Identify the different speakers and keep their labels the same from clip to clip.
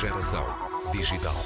Speaker 1: Geração digital.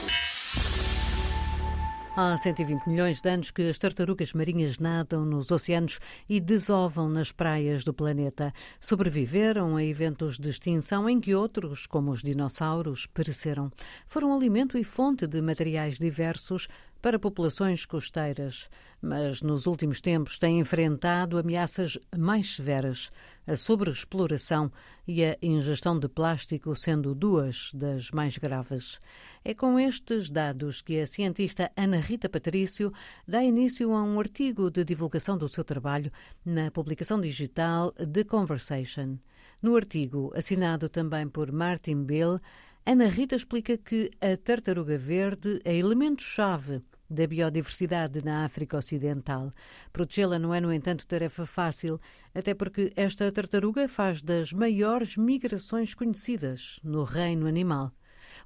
Speaker 2: Há 120 milhões de anos que as tartarugas marinhas nadam nos oceanos e desovam nas praias do planeta. Sobreviveram a eventos de extinção em que outros, como os dinossauros, pereceram. Foram alimento e fonte de materiais diversos para populações costeiras, mas nos últimos tempos têm enfrentado ameaças mais severas, a sobreexploração e a ingestão de plástico sendo duas das mais graves. É com estes dados que a cientista Ana Rita Patrício dá início a um artigo de divulgação do seu trabalho na publicação digital The Conversation. No artigo, assinado também por Martin Bill, Ana Rita explica que a tartaruga verde é elemento-chave da biodiversidade na África Ocidental. Protegê-la não é, no entanto, tarefa fácil, até porque esta tartaruga faz das maiores migrações conhecidas no reino animal.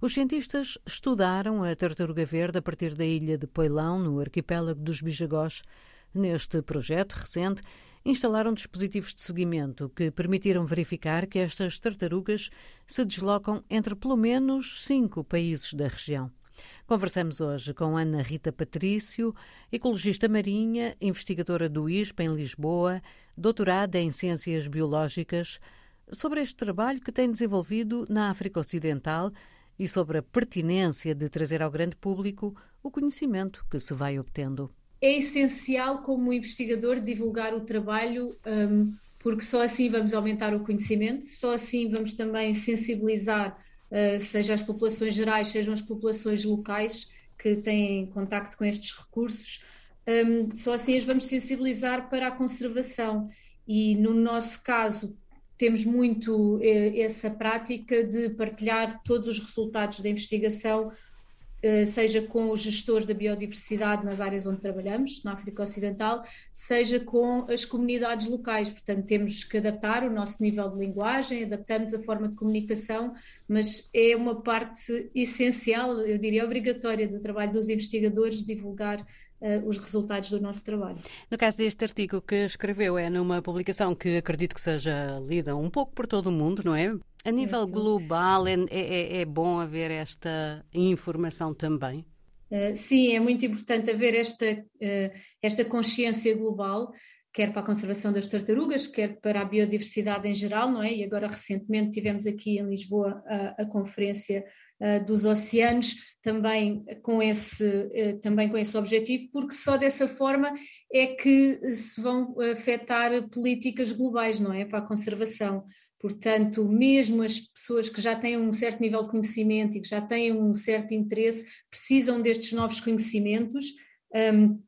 Speaker 2: Os cientistas estudaram a tartaruga verde a partir da ilha de Poilão, no arquipélago dos Bijagós. Neste projeto recente, instalaram dispositivos de seguimento que permitiram verificar que estas tartarugas se deslocam entre pelo menos cinco países da região. Conversamos hoje com Ana Rita Patrício, ecologista marinha, investigadora do ISPA em Lisboa, doutorada em Ciências Biológicas, sobre este trabalho que tem desenvolvido na África Ocidental e sobre a pertinência de trazer ao grande público o conhecimento que se vai obtendo.
Speaker 3: É essencial, como investigador, divulgar o trabalho, um, porque só assim vamos aumentar o conhecimento, só assim vamos também sensibilizar uh, seja as populações gerais, sejam as populações locais que têm contacto com estes recursos. Um, só assim as vamos sensibilizar para a conservação. E no nosso caso, temos muito eh, essa prática de partilhar todos os resultados da investigação eh, seja com os gestores da biodiversidade nas áreas onde trabalhamos, na África Ocidental, seja com as comunidades locais. Portanto, temos que adaptar o nosso nível de linguagem, adaptamos a forma de comunicação, mas é uma parte essencial, eu diria obrigatória, do trabalho dos investigadores divulgar os resultados do nosso trabalho.
Speaker 2: No caso deste artigo que escreveu, é numa publicação que acredito que seja lida um pouco por todo o mundo, não é? A nível global, é, é, é bom haver esta informação também?
Speaker 3: Uh, sim, é muito importante haver esta, uh, esta consciência global, quer para a conservação das tartarugas, quer para a biodiversidade em geral, não é? E agora, recentemente, tivemos aqui em Lisboa a, a conferência dos oceanos, também com, esse, também com esse objetivo, porque só dessa forma é que se vão afetar políticas globais, não é? Para a conservação. Portanto, mesmo as pessoas que já têm um certo nível de conhecimento e que já têm um certo interesse, precisam destes novos conhecimentos um,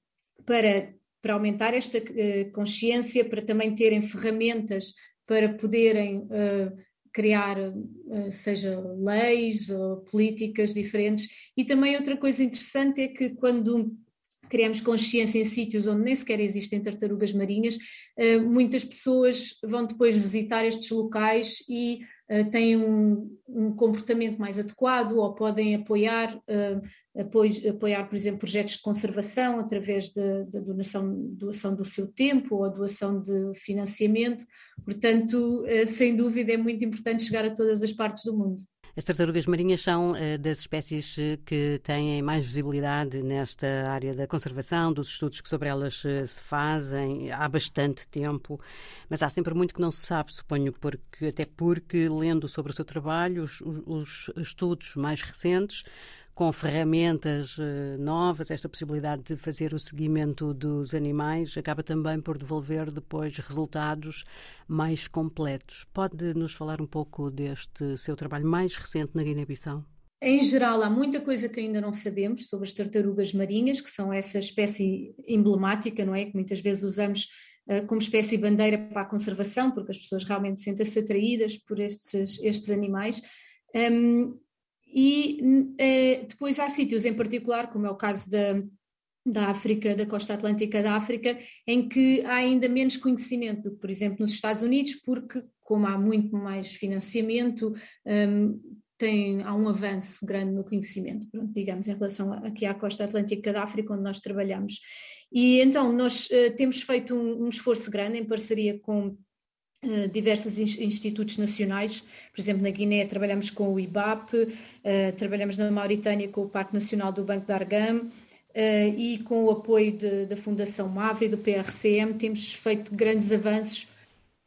Speaker 3: para, para aumentar esta uh, consciência, para também terem ferramentas para poderem uh, criar, uh, seja leis ou políticas diferentes. E também outra coisa interessante é que quando criamos consciência em sítios onde nem sequer existem tartarugas marinhas, eh, muitas pessoas vão depois visitar estes locais e eh, têm um, um comportamento mais adequado ou podem apoiar, eh, apoiar, por exemplo, projetos de conservação através da doação, doação do seu tempo ou doação de financiamento. Portanto, sem dúvida, é muito importante chegar a todas as partes do mundo.
Speaker 2: As tartarugas marinhas são uh, das espécies eh, que têm mais visibilidade nesta área da conservação, dos estudos que sobre elas uh, se fazem há bastante tempo, mas há sempre muito que não se sabe, suponho, porque, até porque, lendo sobre o seu trabalho, os, os estudos mais recentes com ferramentas uh, novas, esta possibilidade de fazer o seguimento dos animais acaba também por devolver depois resultados mais completos. Pode nos falar um pouco deste seu trabalho mais recente na Guiné-Bissau?
Speaker 3: Em geral, há muita coisa que ainda não sabemos sobre as tartarugas marinhas, que são essa espécie emblemática, não é? Que muitas vezes usamos uh, como espécie bandeira para a conservação, porque as pessoas realmente sentem-se atraídas por estes, estes animais. Um, e eh, depois há sítios em particular, como é o caso da, da África, da costa atlântica da África, em que há ainda menos conhecimento do que, por exemplo, nos Estados Unidos, porque, como há muito mais financiamento, um, tem, há um avanço grande no conhecimento, pronto, digamos, em relação aqui à costa atlântica da África, onde nós trabalhamos. E então nós uh, temos feito um, um esforço grande em parceria com diversos institutos nacionais, por exemplo, na Guiné trabalhamos com o IBAP, uh, trabalhamos na Mauritânia com o Parque Nacional do Banco da Argam uh, e com o apoio de, da Fundação MAVE e do PRCM temos feito grandes avanços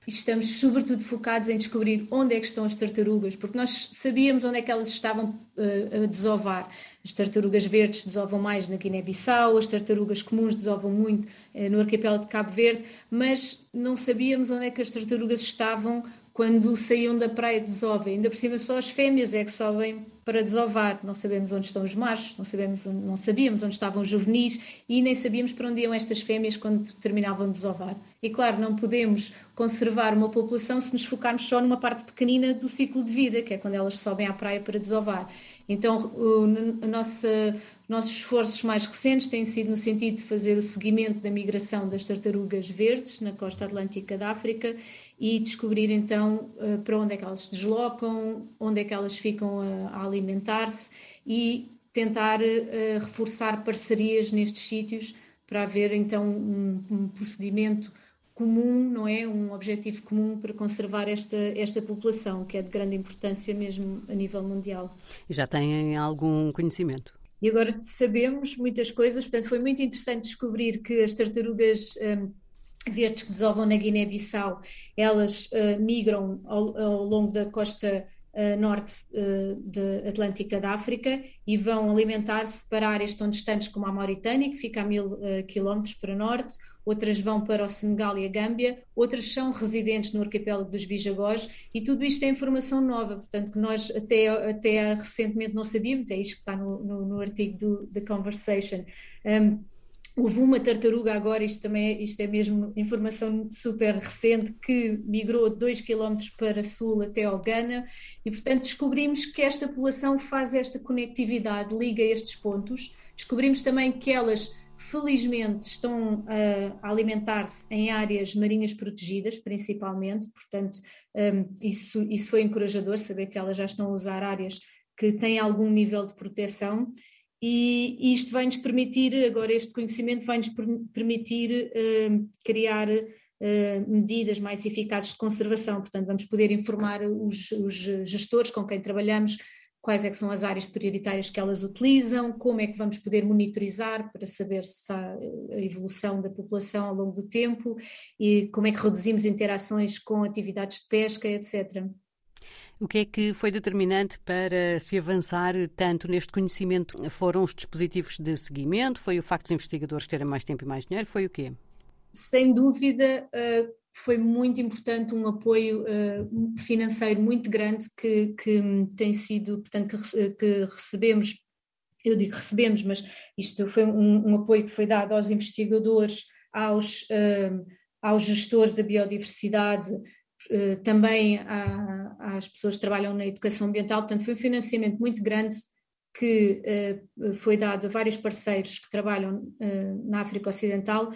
Speaker 3: estamos sobretudo focados em descobrir onde é que estão as tartarugas, porque nós sabíamos onde é que elas estavam uh, a desovar. As tartarugas verdes desovam mais na Guiné-Bissau, as tartarugas comuns desovam muito uh, no arquipélago de Cabo Verde, mas não sabíamos onde é que as tartarugas estavam quando saíam da praia de desova. Ainda por cima só as fêmeas é que sobem para desovar. Não sabemos onde estão os machos, não, sabemos, não sabíamos onde estavam os juvenis e nem sabíamos para onde iam estas fêmeas quando terminavam de desovar. E claro, não podemos conservar uma população se nos focarmos só numa parte pequenina do ciclo de vida, que é quando elas sobem à praia para desovar. Então, o, a nossa, nossos esforços mais recentes têm sido no sentido de fazer o seguimento da migração das tartarugas verdes na costa atlântica da África e descobrir então eh, para onde é que elas se deslocam, onde é que elas ficam a, alimentar-se e tentar eh, reforçar parcerias nestes sítios para haver então um, um, procedimento comum, não é? Um objetivo comum para conservar esta, esta população, que é de grande importância mesmo a nível mundial.
Speaker 2: E já têm algum conhecimento?
Speaker 3: E agora sabemos muitas coisas, portanto foi muito interessante descobrir que as tartarugas um, verdes que desovam na Guiné-Bissau, elas uh, migram ao, ao, longo da costa uh, norte uh, de Atlântica da África e vão alimentar-se para áreas tão distantes como a Mauritânia, que fica a mil quilómetros para norte, outras vão para o Senegal e a Gâmbia, outras são residentes no arquipélago dos Bijagós e tudo isto é informação nova, portanto que nós até, até recentemente não sabíamos, é isto que está no, no, no artigo do The Conversation. Um, Houve uma tartaruga agora, isto também é, isto é mesmo informação super recente, que migrou 2 km para sul até ao Ghana e, portanto, descobrimos que esta população faz esta conectividade, liga estes pontos. Descobrimos também que elas, felizmente, estão a alimentar-se em áreas marinhas protegidas, principalmente, portanto, um, isso, isso foi encorajador, saber que elas já estão a usar áreas que têm algum nível de proteção e isto vai nos permitir, agora este conhecimento vai nos permitir uh, criar uh, medidas mais eficazes de conservação, portanto vamos poder informar os, os, gestores com quem trabalhamos quais é que são as áreas prioritárias que elas utilizam, como é que vamos poder monitorizar para saber se há a evolução da população ao longo do tempo e como é que reduzimos interações com atividades de pesca, etc.
Speaker 2: O que é que foi determinante para se avançar tanto neste conhecimento? Foram os dispositivos de seguimento? Foi o facto dos investigadores terem mais tempo e mais dinheiro? Foi o quê?
Speaker 3: Sem dúvida, eh, foi muito importante um apoio eh, financeiro muito grande que, que tem sido, portanto, que recebemos eu digo recebemos, mas isto foi um, um, apoio que foi dado aos investigadores, aos, uh, aos gestores da biodiversidade, também às pessoas que trabalham na educação ambiental, portanto foi um financiamento muito grande que uh, foi dado a vários parceiros que trabalham uh, na África Ocidental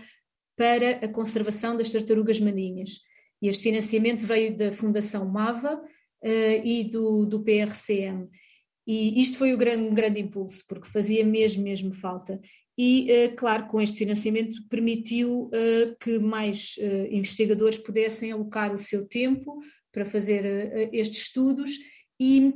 Speaker 3: para a conservação das tartarugas marinhas. E este financiamento veio da Fundação MAVA uh, e do, do PRCM. E isto foi o grande, um grande impulso, porque fazia mesmo, mesmo falta. E, claro, com este financiamento permitiu que mais investigadores pudessem alocar o seu tempo para fazer uh, estes estudos e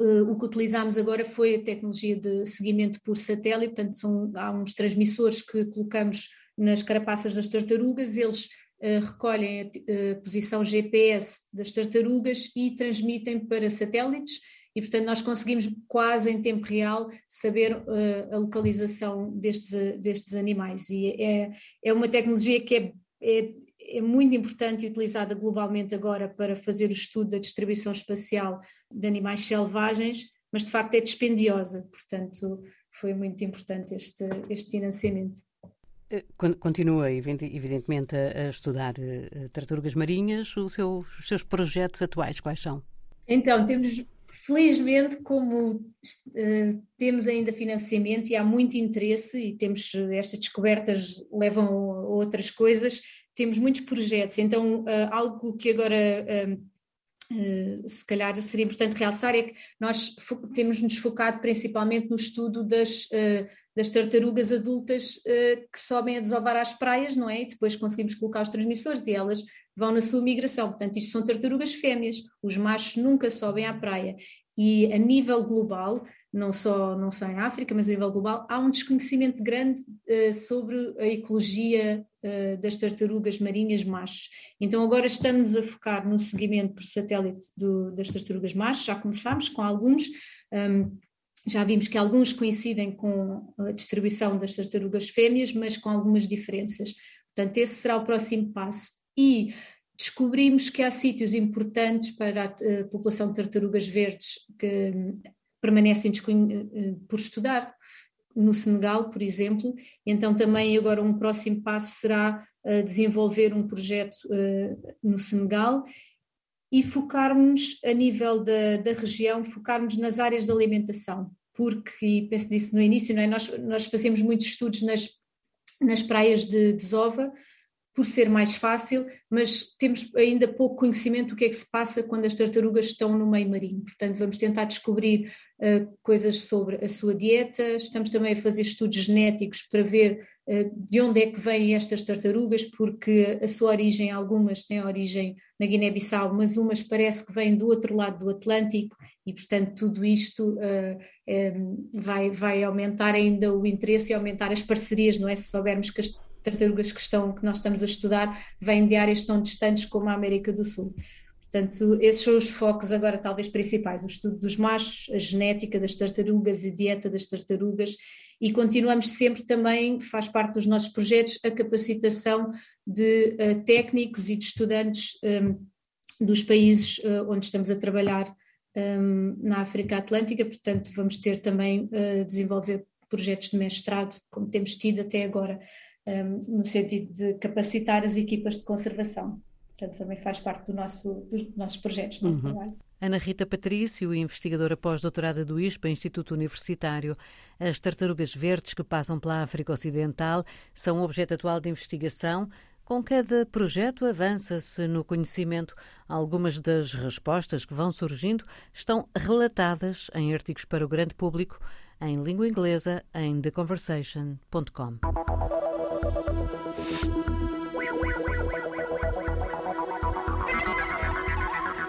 Speaker 3: uh, o que utilizámos agora foi a tecnologia de seguimento por satélite, portanto são, há uns transmissores que colocamos nas carapaças das tartarugas, eles uh, recolhem a, a, posição GPS das tartarugas e transmitem para satélites e portanto nós conseguimos quase em tempo real saber uh, a localização destes, destes animais. E é, é uma tecnologia que é, é é muito importante e utilizada globalmente agora para fazer o estudo da distribuição espacial de animais selvagens, mas de facto é dispendiosa, portanto foi muito importante este, este financiamento.
Speaker 2: Eh, continua, evidentemente, a estudar eh, tartarugas marinhas. Seu, os seus projetos atuais quais são?
Speaker 3: Então, temos, felizmente, como uh, temos ainda financiamento e há muito interesse, e temos estas descobertas levam a outras coisas, temos muitos projetos, então uh, algo que agora uh, se calhar seria importante realçar é que nós temos nos focado principalmente no estudo das, das tartarugas adultas que sobem a desovar às praias, não é? E depois conseguimos colocar os transmissores e elas vão na sua migração. Portanto, isto são tartarugas fêmeas, os machos nunca sobem à praia. E a nível global, não só, não só em África, mas a nível global, há um desconhecimento grande uh, sobre a ecologia uh, das tartarugas marinhas machos. Então agora estamos a focar no seguimento por satélite do, das tartarugas machos, já começámos com alguns, um, já vimos que alguns coincidem com a distribuição das tartarugas fêmeas, mas com algumas diferenças. Portanto, esse será o próximo passo. E descobrimos que há sítios importantes para a, a população de tartarugas verdes que permanecem eh, por estudar, no Senegal, por exemplo. Então, também agora um próximo passo será desenvolver um projeto no Senegal e focarmos a nível da, da região, focarmos nas áreas de alimentação, porque, e penso nisso no início, é? nós, nós fazemos muitos estudos nas, nas praias de desova, por ser mais fácil, mas temos ainda pouco conhecimento do que é que se passa quando as tartarugas estão no meio marinho. Portanto, vamos tentar descobrir uh, coisas sobre a sua dieta, estamos também a fazer estudos genéticos para ver uh, de onde é que vêm estas tartarugas, porque a sua origem, algumas têm origem na Guiné-Bissau, mas umas parece que vêm do outro lado do Atlântico e, portanto, tudo isto uh, vai, vai aumentar ainda o interesse e aumentar as parcerias, não é? Se soubermos que as tartarugas que, estão, que nós estamos a estudar vêm de áreas tão distantes como a América do Sul. Portanto, esses são os focos agora talvez principais, o estudo dos machos, a genética das tartarugas e dieta das tartarugas. E continuamos sempre também, faz parte dos nossos projetos, a capacitação de uh, técnicos e de estudantes um, ehm, dos países uh, onde estamos a trabalhar um, ehm, na África Atlântica, portanto vamos ter também uh, desenvolver projetos de mestrado, como temos tido até agora um, no sentido de capacitar as equipas de conservação. Portanto, também faz parte do nosso, dos nossos projetos, do nosso uhum. trabalho.
Speaker 2: Ana Rita Patrício, investigadora pós-doutorada do ISPA, Instituto Universitário. As tartarugas verdes que passam pela África Ocidental são objeto atual de investigação. Com cada projeto avança-se no conhecimento. Algumas das respostas que vão surgindo estão relatadas em artigos para o grande público em língua inglesa em theconversation.com.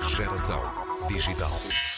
Speaker 2: Geração digital.